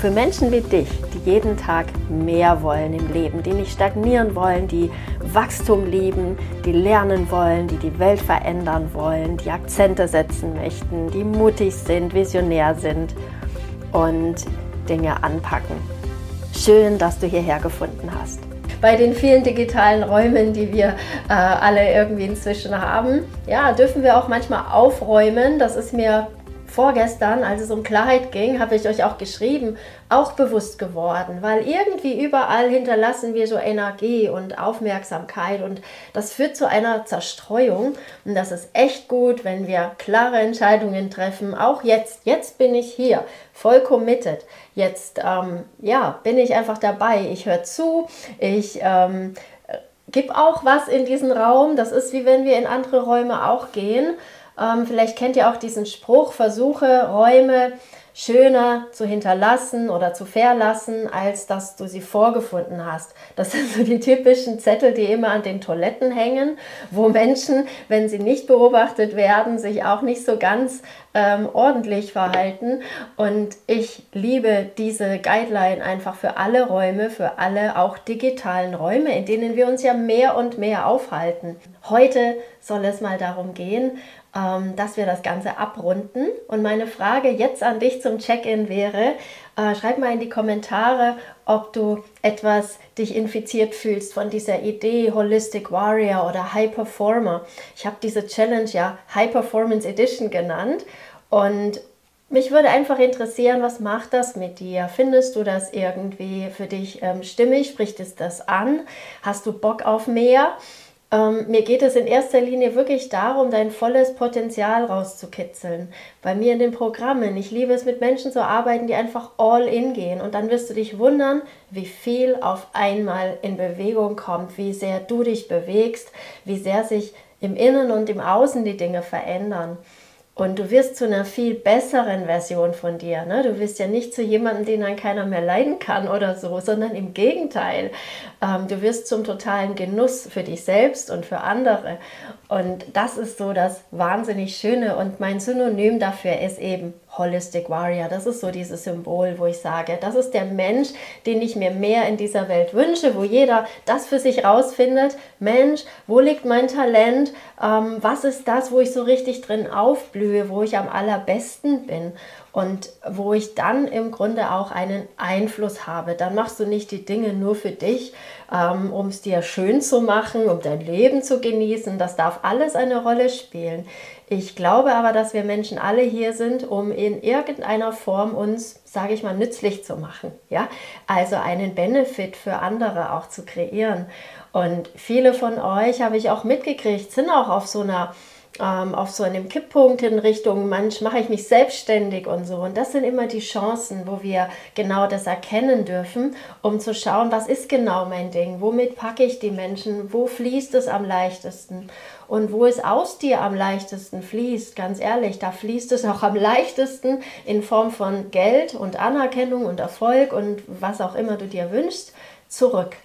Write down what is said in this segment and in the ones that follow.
für Menschen wie dich, die jeden Tag mehr wollen im Leben, die nicht stagnieren wollen, die Wachstum lieben, die lernen wollen, die die Welt verändern wollen, die Akzente setzen möchten, die mutig sind, visionär sind und Dinge anpacken. Schön, dass du hierher gefunden hast. Bei den vielen digitalen Räumen, die wir äh, alle irgendwie inzwischen haben, ja, dürfen wir auch manchmal aufräumen. Das ist mir vorgestern, als es um Klarheit ging, habe ich euch auch geschrieben, auch bewusst geworden, weil irgendwie überall hinterlassen wir so Energie und Aufmerksamkeit und das führt zu einer Zerstreuung und das ist echt gut, wenn wir klare Entscheidungen treffen, auch jetzt, jetzt bin ich hier, voll committed, jetzt ähm, ja, bin ich einfach dabei, ich höre zu, ich ähm, gebe auch was in diesen Raum, das ist wie wenn wir in andere Räume auch gehen ähm, vielleicht kennt ihr auch diesen Spruch, versuche Räume schöner zu hinterlassen oder zu verlassen, als dass du sie vorgefunden hast. Das sind so die typischen Zettel, die immer an den Toiletten hängen, wo Menschen, wenn sie nicht beobachtet werden, sich auch nicht so ganz ähm, ordentlich verhalten. Und ich liebe diese Guideline einfach für alle Räume, für alle auch digitalen Räume, in denen wir uns ja mehr und mehr aufhalten. Heute soll es mal darum gehen, ähm, dass wir das Ganze abrunden. Und meine Frage jetzt an dich zum Check-in wäre, äh, schreib mal in die Kommentare, ob du etwas dich infiziert fühlst von dieser Idee Holistic Warrior oder High Performer. Ich habe diese Challenge ja High Performance Edition genannt und mich würde einfach interessieren, was macht das mit dir? Findest du das irgendwie für dich ähm, stimmig? Spricht es das an? Hast du Bock auf mehr? Ähm, mir geht es in erster Linie wirklich darum, dein volles Potenzial rauszukitzeln. Bei mir in den Programmen. Ich liebe es, mit Menschen zu arbeiten, die einfach all in gehen. Und dann wirst du dich wundern, wie viel auf einmal in Bewegung kommt, wie sehr du dich bewegst, wie sehr sich im Innen und im Außen die Dinge verändern. Und du wirst zu einer viel besseren Version von dir. Ne? Du wirst ja nicht zu jemandem, den dann keiner mehr leiden kann oder so, sondern im Gegenteil. Ähm, du wirst zum totalen Genuss für dich selbst und für andere. Und das ist so das wahnsinnig Schöne. Und mein Synonym dafür ist eben Holistic Warrior. Das ist so dieses Symbol, wo ich sage, das ist der Mensch, den ich mir mehr in dieser Welt wünsche, wo jeder das für sich rausfindet. Mensch, wo liegt mein Talent? Ähm, was ist das, wo ich so richtig drin aufblühe, wo ich am allerbesten bin? und wo ich dann im Grunde auch einen Einfluss habe. Dann machst du nicht die Dinge nur für dich, ähm, um es dir schön zu machen, um dein Leben zu genießen. Das darf alles eine Rolle spielen. Ich glaube aber, dass wir Menschen alle hier sind, um in irgendeiner Form uns, sage ich mal, nützlich zu machen. Ja? Also einen Benefit für andere auch zu kreieren. Und viele von euch habe ich auch mitgekriegt, sind auch auf so einer ähm, auf so einem Kipppunkt in Richtung, manch mache ich mich selbstständig und so. Und das sind immer die Chancen, wo wir genau das erkennen dürfen, um zu schauen, was ist genau mein Ding, womit packe ich die Menschen, wo fließt es am leichtesten? Und wo es aus dir am leichtesten fließt, ganz ehrlich, da fließt es auch am leichtesten in Form von Geld und Anerkennung und Erfolg und was auch immer du dir wünschst, zurück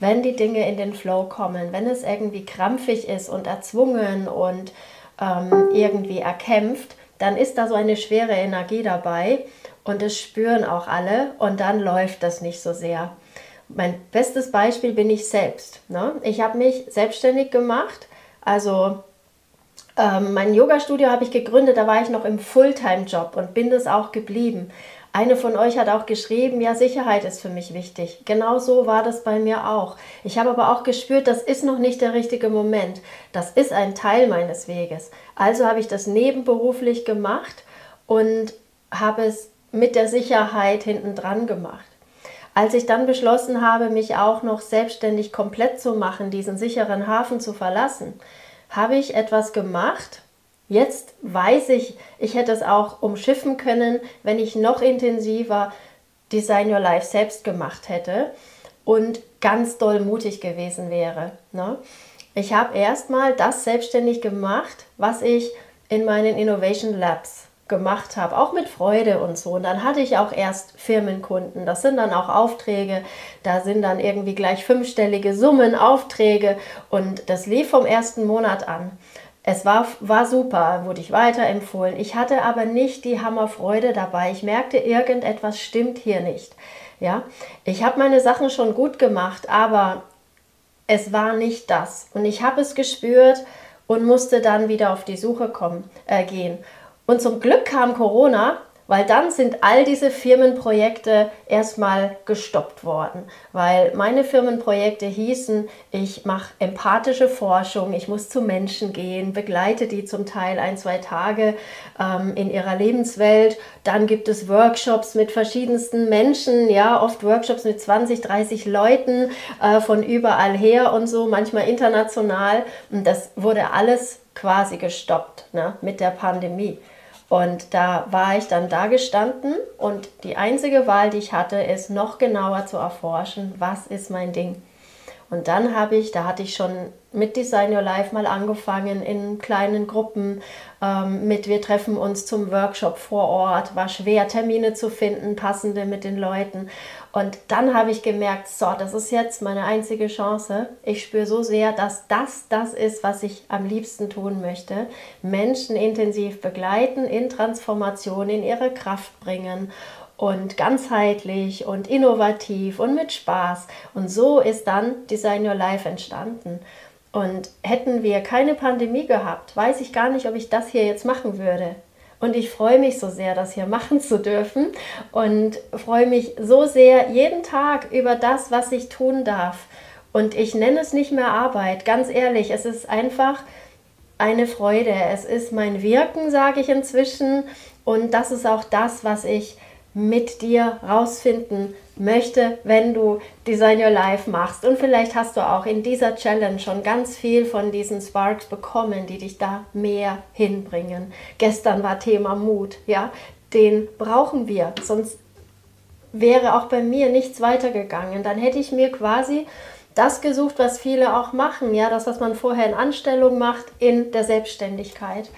wenn die Dinge in den Flow kommen, wenn es irgendwie krampfig ist und erzwungen und ähm, irgendwie erkämpft, dann ist da so eine schwere Energie dabei und das spüren auch alle und dann läuft das nicht so sehr. Mein bestes Beispiel bin ich selbst. Ne? Ich habe mich selbstständig gemacht, also ähm, mein Yoga-Studio habe ich gegründet, da war ich noch im Fulltime-Job und bin das auch geblieben. Eine von euch hat auch geschrieben, ja, Sicherheit ist für mich wichtig. Genau so war das bei mir auch. Ich habe aber auch gespürt, das ist noch nicht der richtige Moment. Das ist ein Teil meines Weges. Also habe ich das nebenberuflich gemacht und habe es mit der Sicherheit hinten dran gemacht. Als ich dann beschlossen habe, mich auch noch selbstständig komplett zu machen, diesen sicheren Hafen zu verlassen, habe ich etwas gemacht, Jetzt weiß ich, ich hätte es auch umschiffen können, wenn ich noch intensiver Design Your Life selbst gemacht hätte. und ganz doll mutig gewesen wäre. Ne? Ich habe erstmal das selbstständig gemacht, was ich in meinen Innovation Labs gemacht habe, auch mit Freude und so. Und dann hatte ich auch erst Firmenkunden. Das sind dann auch Aufträge. Da sind dann irgendwie gleich fünfstellige Summen, Aufträge. Und das lief vom ersten Monat an. Es war, war super, wurde ich weiterempfohlen. Ich hatte aber nicht die Hammerfreude dabei. Ich merkte, irgendetwas stimmt hier nicht. Ja, ich habe meine Sachen schon gut gemacht, aber es war nicht das. Und ich habe es gespürt und musste dann wieder auf die Suche kommen, äh, gehen. Und zum Glück kam Corona, weil dann sind all diese Firmenprojekte erstmal gestoppt worden, weil meine Firmenprojekte hießen, ich mache empathische Forschung, ich muss zu Menschen gehen, begleite die zum Teil ein, zwei Tage ähm, in ihrer Lebenswelt, dann gibt es Workshops mit verschiedensten Menschen, ja, oft Workshops mit 20, 30 Leuten äh, von überall her und so, manchmal international. Und das wurde alles quasi gestoppt ne, mit der Pandemie. Und da war ich dann da gestanden und die einzige Wahl, die ich hatte, ist noch genauer zu erforschen, was ist mein Ding. Und dann habe ich, da hatte ich schon mit Design Your Life mal angefangen in kleinen Gruppen ähm, mit wir treffen uns zum Workshop vor Ort, war schwer Termine zu finden, passende mit den Leuten. Und dann habe ich gemerkt, so, das ist jetzt meine einzige Chance. Ich spüre so sehr, dass das das ist, was ich am liebsten tun möchte. Menschen intensiv begleiten, in Transformation, in ihre Kraft bringen und ganzheitlich und innovativ und mit Spaß. Und so ist dann Design Your Life entstanden. Und hätten wir keine Pandemie gehabt, weiß ich gar nicht, ob ich das hier jetzt machen würde. Und ich freue mich so sehr, das hier machen zu dürfen und freue mich so sehr jeden Tag über das, was ich tun darf. Und ich nenne es nicht mehr Arbeit, ganz ehrlich, es ist einfach eine Freude. Es ist mein Wirken, sage ich inzwischen. Und das ist auch das, was ich mit dir rausfinden möchte, wenn du Design Your Life machst. Und vielleicht hast du auch in dieser Challenge schon ganz viel von diesen Sparks bekommen, die dich da mehr hinbringen. Gestern war Thema Mut, ja, den brauchen wir, sonst wäre auch bei mir nichts weitergegangen. Dann hätte ich mir quasi das gesucht, was viele auch machen, ja, das, was man vorher in Anstellung macht, in der Selbstständigkeit.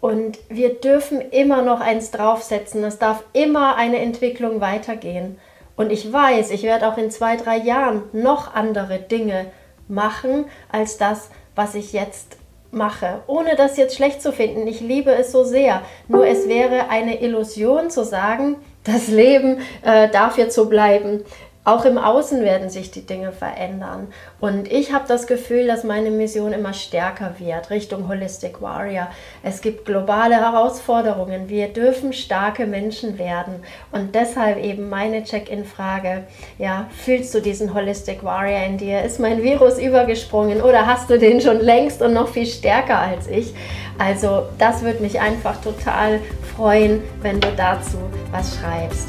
Und wir dürfen immer noch eins draufsetzen. Es darf immer eine Entwicklung weitergehen. Und ich weiß, ich werde auch in zwei, drei Jahren noch andere Dinge machen als das, was ich jetzt mache. Ohne das jetzt schlecht zu finden. Ich liebe es so sehr. Nur es wäre eine Illusion zu sagen, das Leben äh, darf jetzt so bleiben. Auch im Außen werden sich die Dinge verändern. Und ich habe das Gefühl, dass meine Mission immer stärker wird Richtung Holistic Warrior. Es gibt globale Herausforderungen. Wir dürfen starke Menschen werden. Und deshalb eben meine Check-in-Frage. Ja, fühlst du diesen Holistic Warrior in dir? Ist mein Virus übergesprungen oder hast du den schon längst und noch viel stärker als ich? Also das würde mich einfach total freuen, wenn du dazu was schreibst.